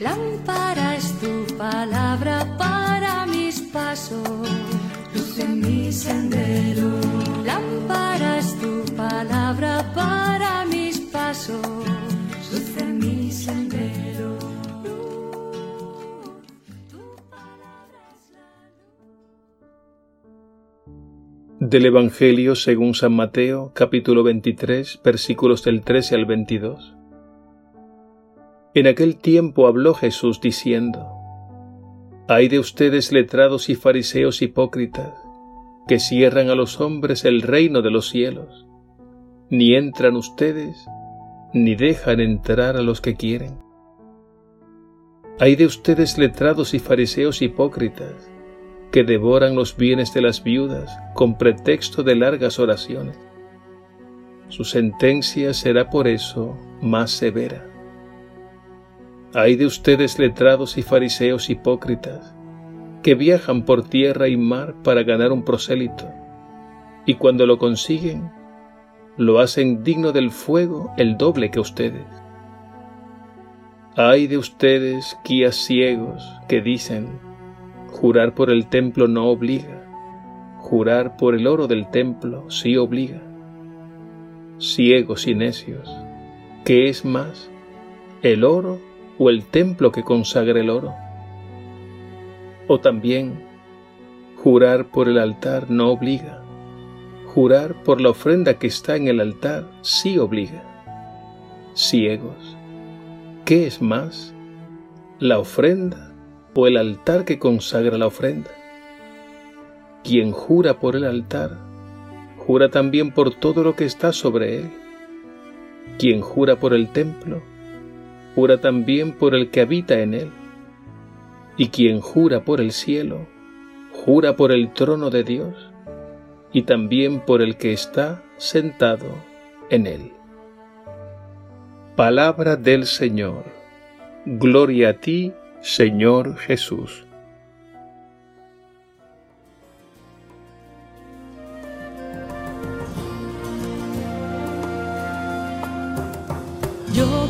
Lámpara es tu palabra para mis pasos, luz en mi sendero. Lámpara es tu palabra para mis pasos, luz en mi sendero. Del Evangelio según San Mateo, capítulo 23, versículos del 13 al 22. En aquel tiempo habló Jesús diciendo, Hay de ustedes letrados y fariseos hipócritas, que cierran a los hombres el reino de los cielos. Ni entran ustedes, ni dejan entrar a los que quieren. Hay de ustedes letrados y fariseos hipócritas, que devoran los bienes de las viudas con pretexto de largas oraciones. Su sentencia será por eso más severa. Hay de ustedes letrados y fariseos hipócritas, que viajan por tierra y mar para ganar un prosélito, y cuando lo consiguen, lo hacen digno del fuego el doble que ustedes. Hay de ustedes guías ciegos que dicen, jurar por el templo no obliga, jurar por el oro del templo sí obliga. Ciegos y necios, ¿qué es más, el oro o el templo que consagra el oro. O también, jurar por el altar no obliga, jurar por la ofrenda que está en el altar sí obliga. Ciegos, ¿qué es más, la ofrenda o el altar que consagra la ofrenda? Quien jura por el altar, jura también por todo lo que está sobre él. Quien jura por el templo, jura también por el que habita en él. Y quien jura por el cielo, jura por el trono de Dios y también por el que está sentado en él. Palabra del Señor. Gloria a ti, Señor Jesús.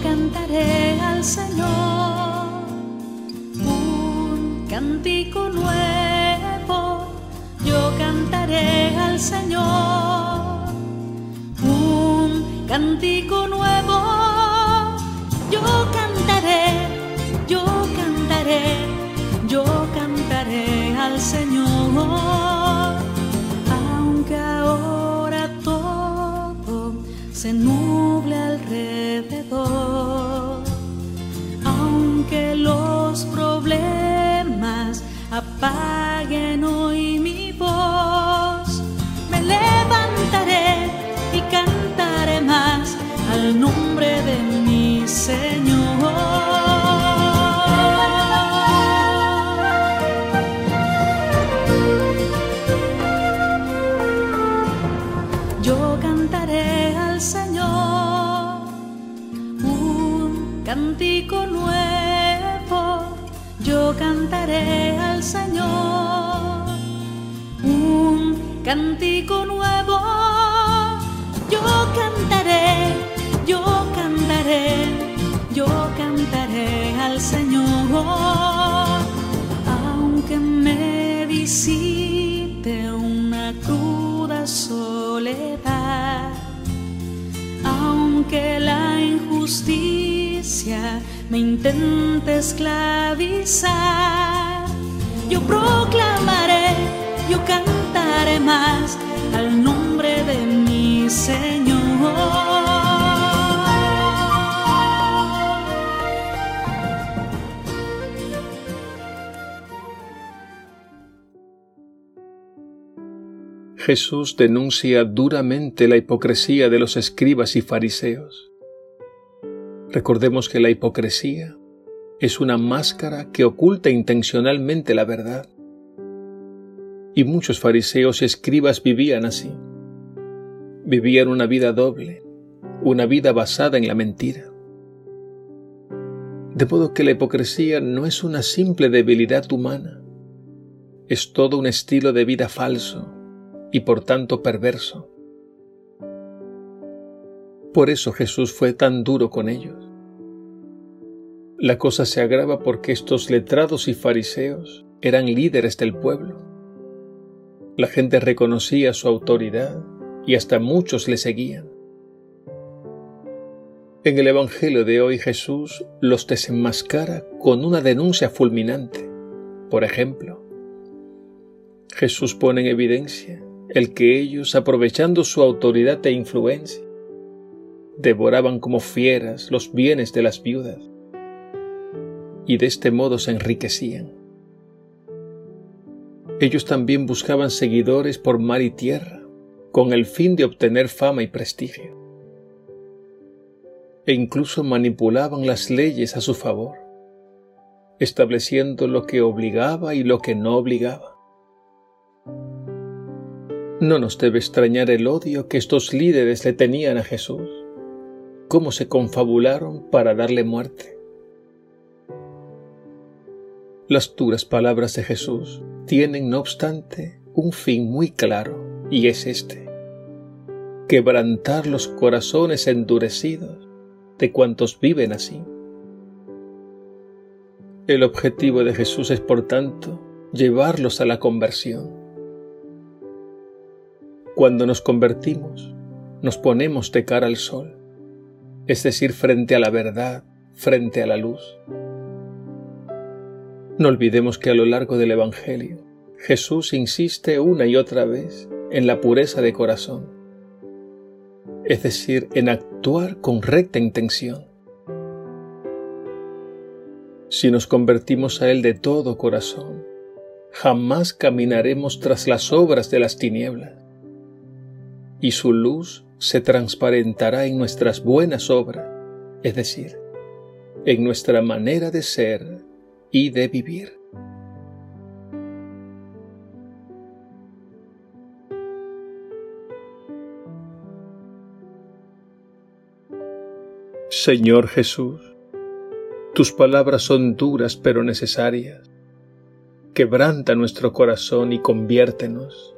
Cantaré al Señor un cántico nuevo. Yo cantaré al Señor un cántico nuevo. Apaguen hoy mi voz, me levantaré y cantaré más al nombre de mi Señor. Yo cantaré al Señor un cántico nuevo. Yo cantaré al Señor un cántico nuevo. Yo cantaré, yo cantaré, yo cantaré al Señor. Aunque me visite una cruda soledad, aunque la injusticia me intente esclavizar, yo proclamaré, yo cantaré más al nombre de mi Señor. Jesús denuncia duramente la hipocresía de los escribas y fariseos. Recordemos que la hipocresía es una máscara que oculta intencionalmente la verdad. Y muchos fariseos y escribas vivían así. Vivían una vida doble, una vida basada en la mentira. De modo que la hipocresía no es una simple debilidad humana, es todo un estilo de vida falso y por tanto perverso. Por eso Jesús fue tan duro con ellos. La cosa se agrava porque estos letrados y fariseos eran líderes del pueblo. La gente reconocía su autoridad y hasta muchos le seguían. En el Evangelio de hoy Jesús los desenmascara con una denuncia fulminante. Por ejemplo, Jesús pone en evidencia el que ellos, aprovechando su autoridad e influencia, devoraban como fieras los bienes de las viudas y de este modo se enriquecían. Ellos también buscaban seguidores por mar y tierra con el fin de obtener fama y prestigio e incluso manipulaban las leyes a su favor, estableciendo lo que obligaba y lo que no obligaba. No nos debe extrañar el odio que estos líderes le tenían a Jesús, cómo se confabularon para darle muerte. Las duras palabras de Jesús tienen, no obstante, un fin muy claro, y es este, quebrantar los corazones endurecidos de cuantos viven así. El objetivo de Jesús es, por tanto, llevarlos a la conversión. Cuando nos convertimos, nos ponemos de cara al sol, es decir, frente a la verdad, frente a la luz. No olvidemos que a lo largo del Evangelio, Jesús insiste una y otra vez en la pureza de corazón es decir, en actuar con recta intención. Si nos convertimos a Él de todo corazón, jamás caminaremos tras las obras de las tinieblas, y su luz se transparentará en nuestras buenas obras, es decir, en nuestra manera de ser y de vivir. Señor Jesús, tus palabras son duras pero necesarias. Quebranta nuestro corazón y conviértenos.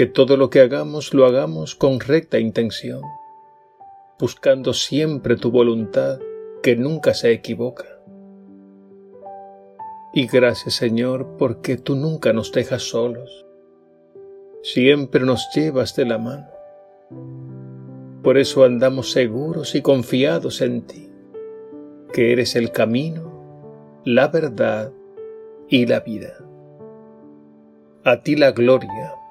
Que todo lo que hagamos lo hagamos con recta intención, buscando siempre tu voluntad que nunca se equivoca. Y gracias Señor porque tú nunca nos dejas solos, siempre nos llevas de la mano por eso andamos seguros y confiados en ti, que eres el camino, la verdad y la vida. A ti la gloria